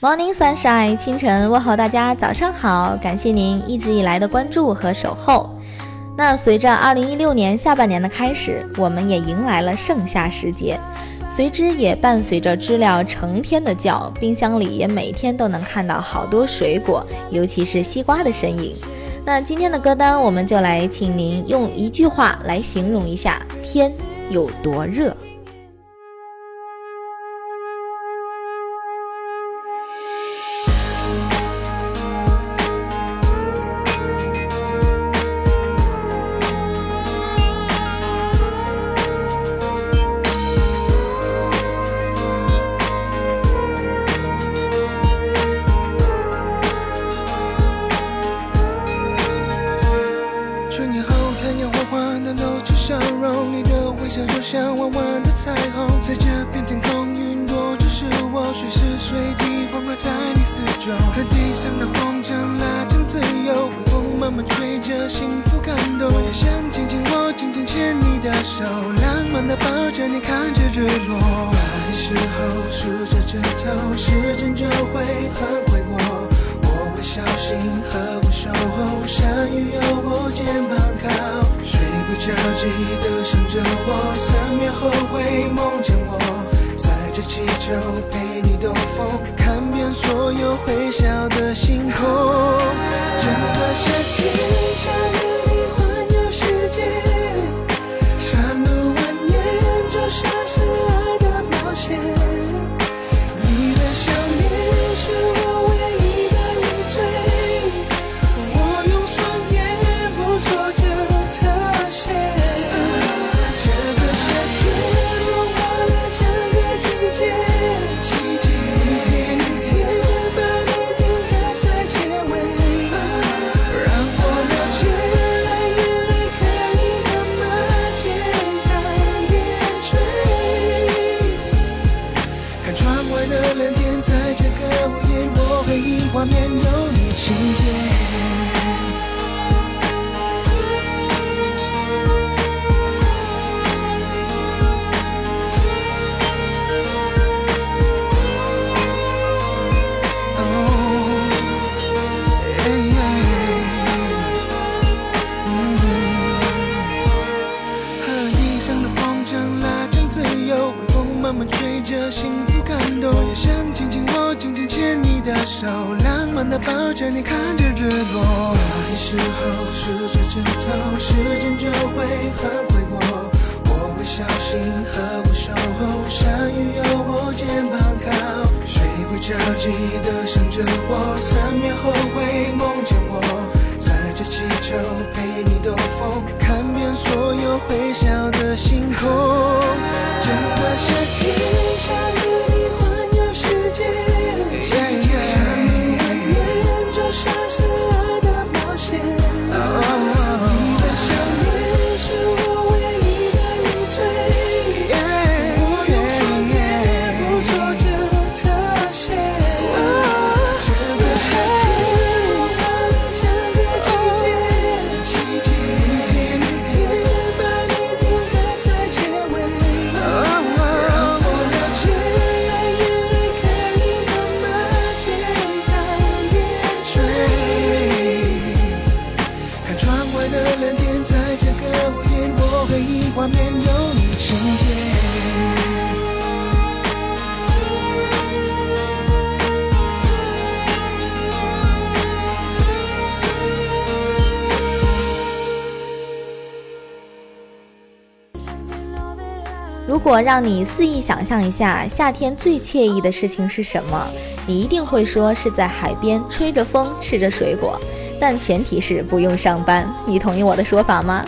Morning Sunshine，清晨。问候大家，早上好！感谢您一直以来的关注和守候。那随着二零一六年下半年的开始，我们也迎来了盛夏时节，随之也伴随着知了成天的叫，冰箱里也每天都能看到好多水果，尤其是西瓜的身影。那今天的歌单，我们就来请您用一句话来形容一下天有多热。幸福感动。我也想紧紧握，紧紧牵你的手，浪漫的抱着你，看着日落。白的时候数着指头，时间就会很快过。我会小心呵护守候，下雨有我肩膀靠，睡不着记得想着我，三秒后会梦见我，载着气球陪你兜风，看所有会笑的星空。整个夏天想和你环游世界，山路蜿蜒就像是爱的冒险。的星空。整个回忆画面有你情节。如果让你肆意想象一下夏天最惬意的事情是什么，你一定会说是在海边吹着风吃着水果，但前提是不用上班。你同意我的说法吗？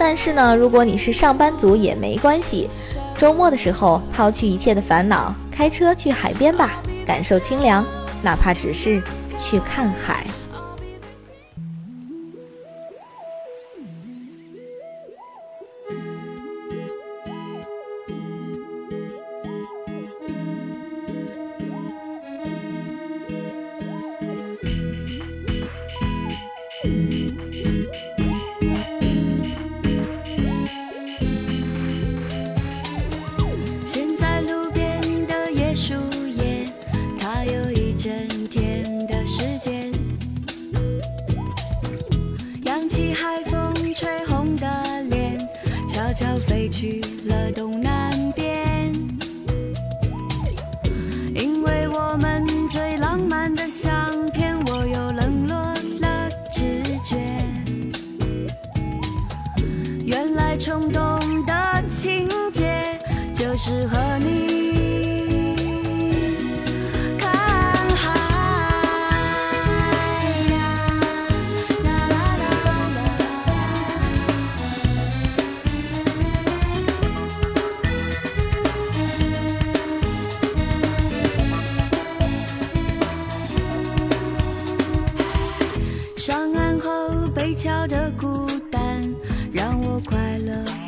但是呢，如果你是上班族也没关系，周末的时候抛去一切的烦恼，开车去海边吧，感受清凉，哪怕只是去看海。和你看海。上岸后，北桥的孤单让我快乐。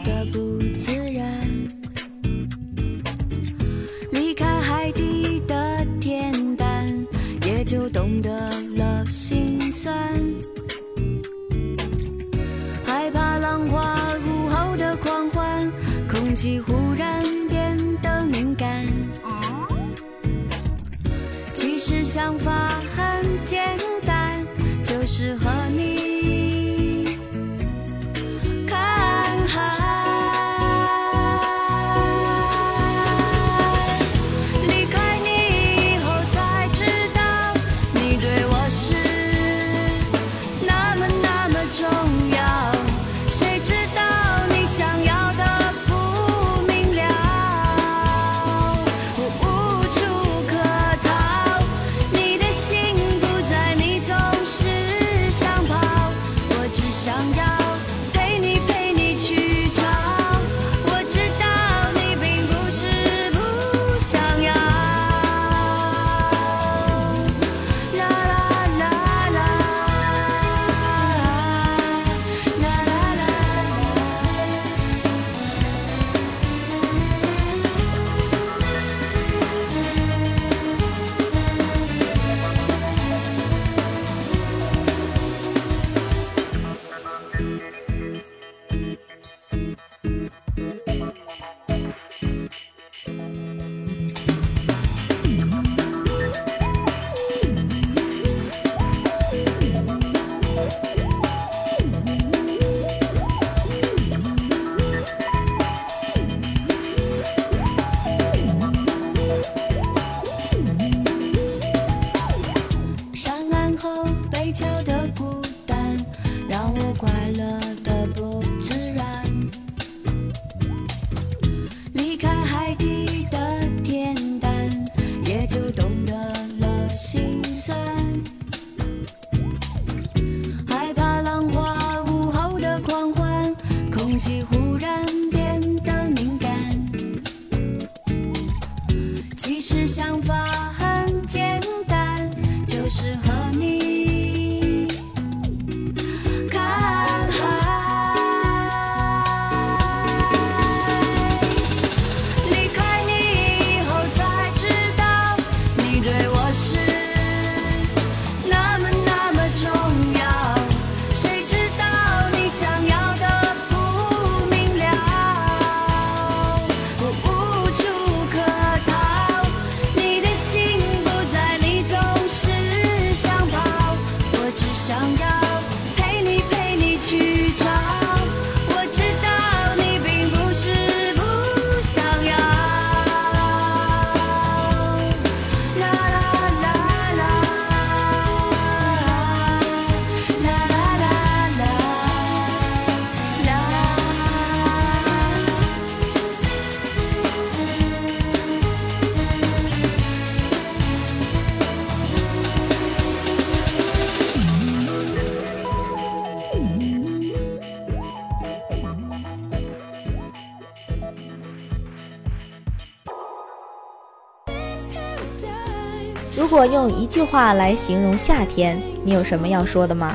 如果用一句话来形容夏天你有什么要说的吗？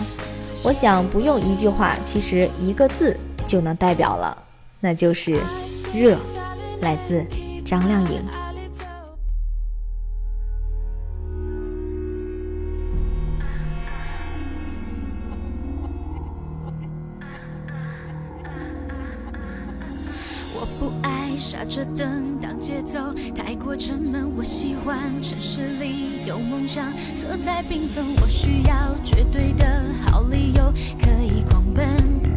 我想不用一句话其实一个字就能代表了那就是热来自张靓颖。城市里有梦想，色彩缤纷，我需要绝对的好理由可以狂奔。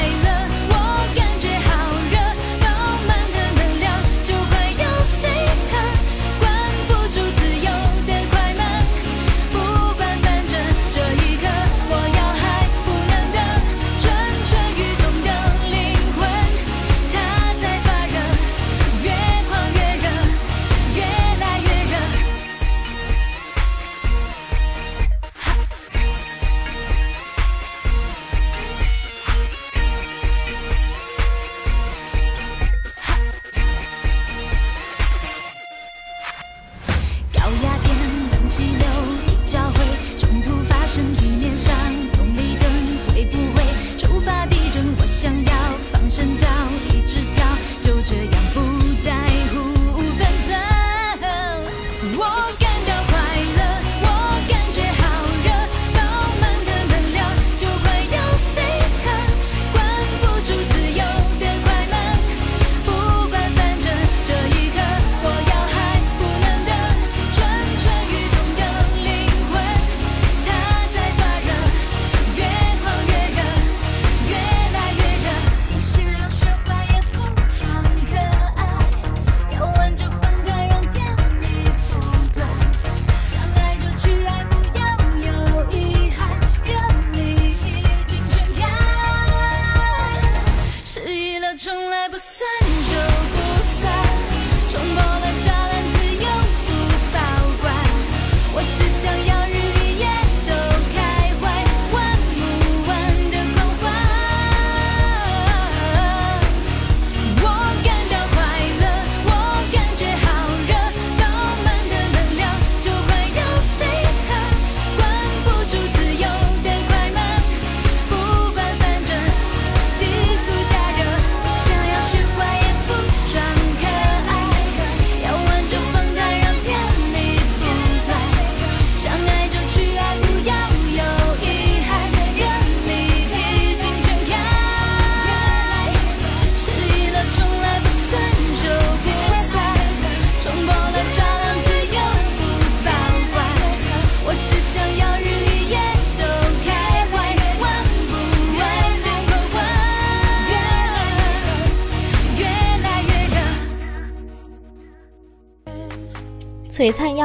I love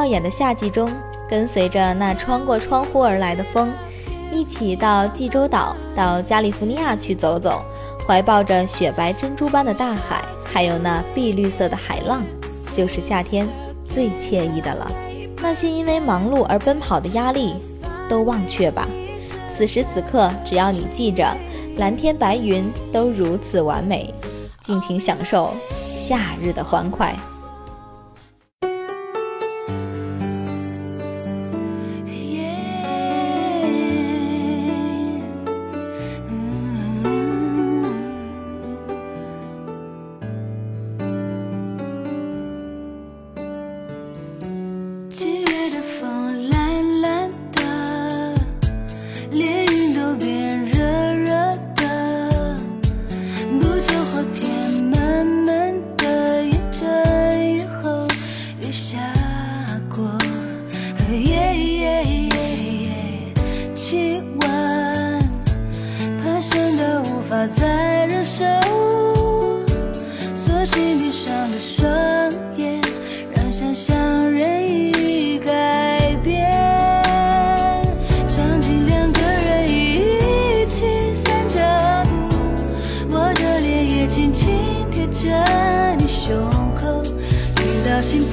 耀眼的夏季中，跟随着那穿过窗户而来的风，一起到济州岛、到加利福尼亚去走走，怀抱着雪白珍珠般的大海，还有那碧绿色的海浪，就是夏天最惬意的了。那些因为忙碌而奔跑的压力，都忘却吧。此时此刻，只要你记着，蓝天白云都如此完美，尽情享受夏日的欢快。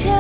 听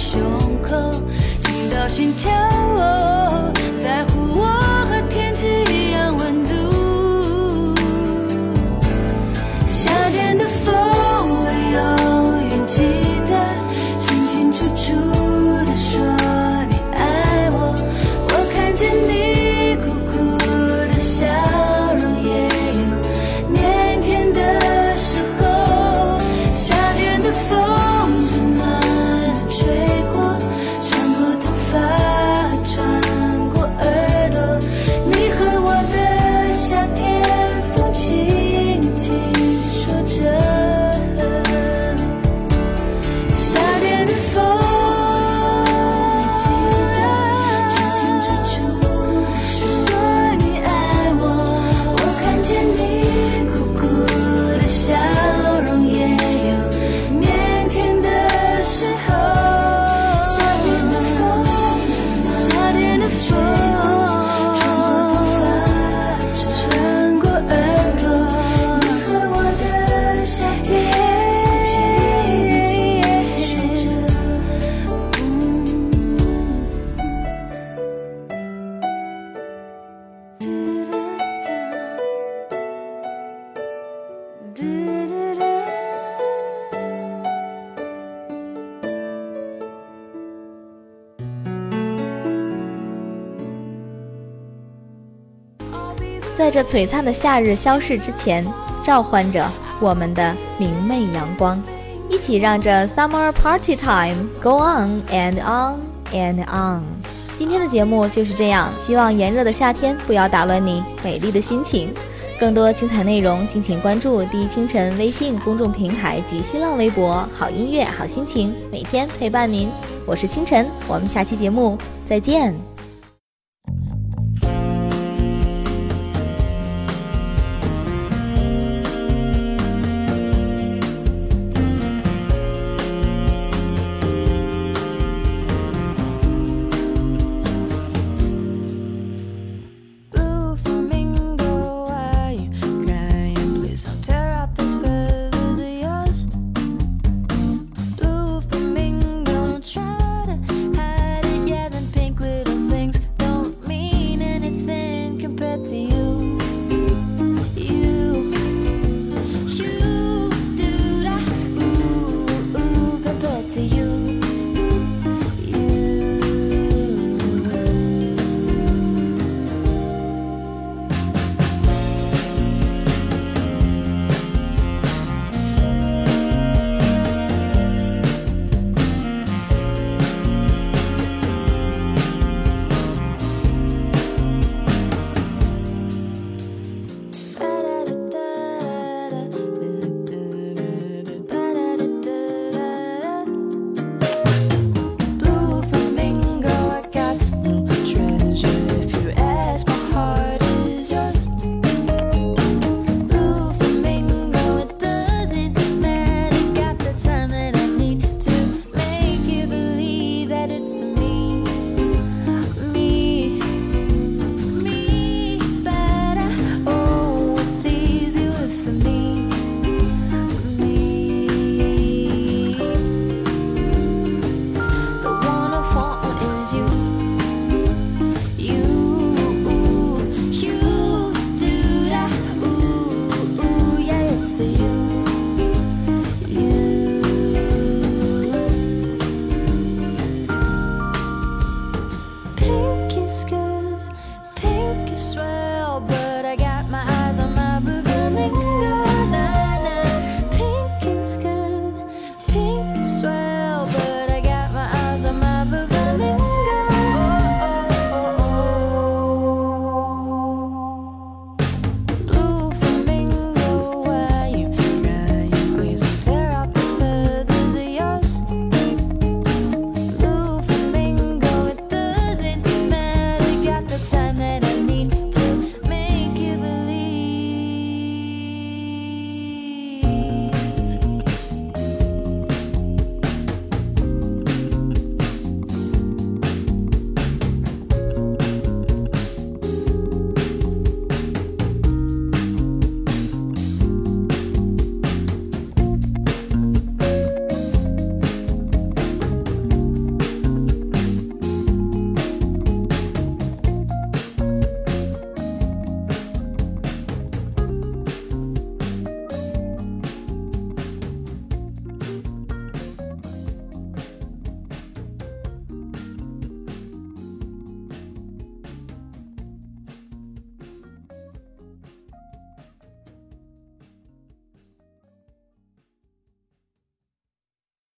胸口，听到心跳，在这璀璨的夏日消逝之前，召唤着我们的明媚阳光，一起让这 summer party time go on and on and on。今天的节目就是这样，希望炎热的夏天不要打乱你美丽的心情。更多精彩内容，敬请关注第一清晨微信公众平台及新浪微博。好音乐，好心情，每天陪伴您。我是清晨，我们下期节目再见。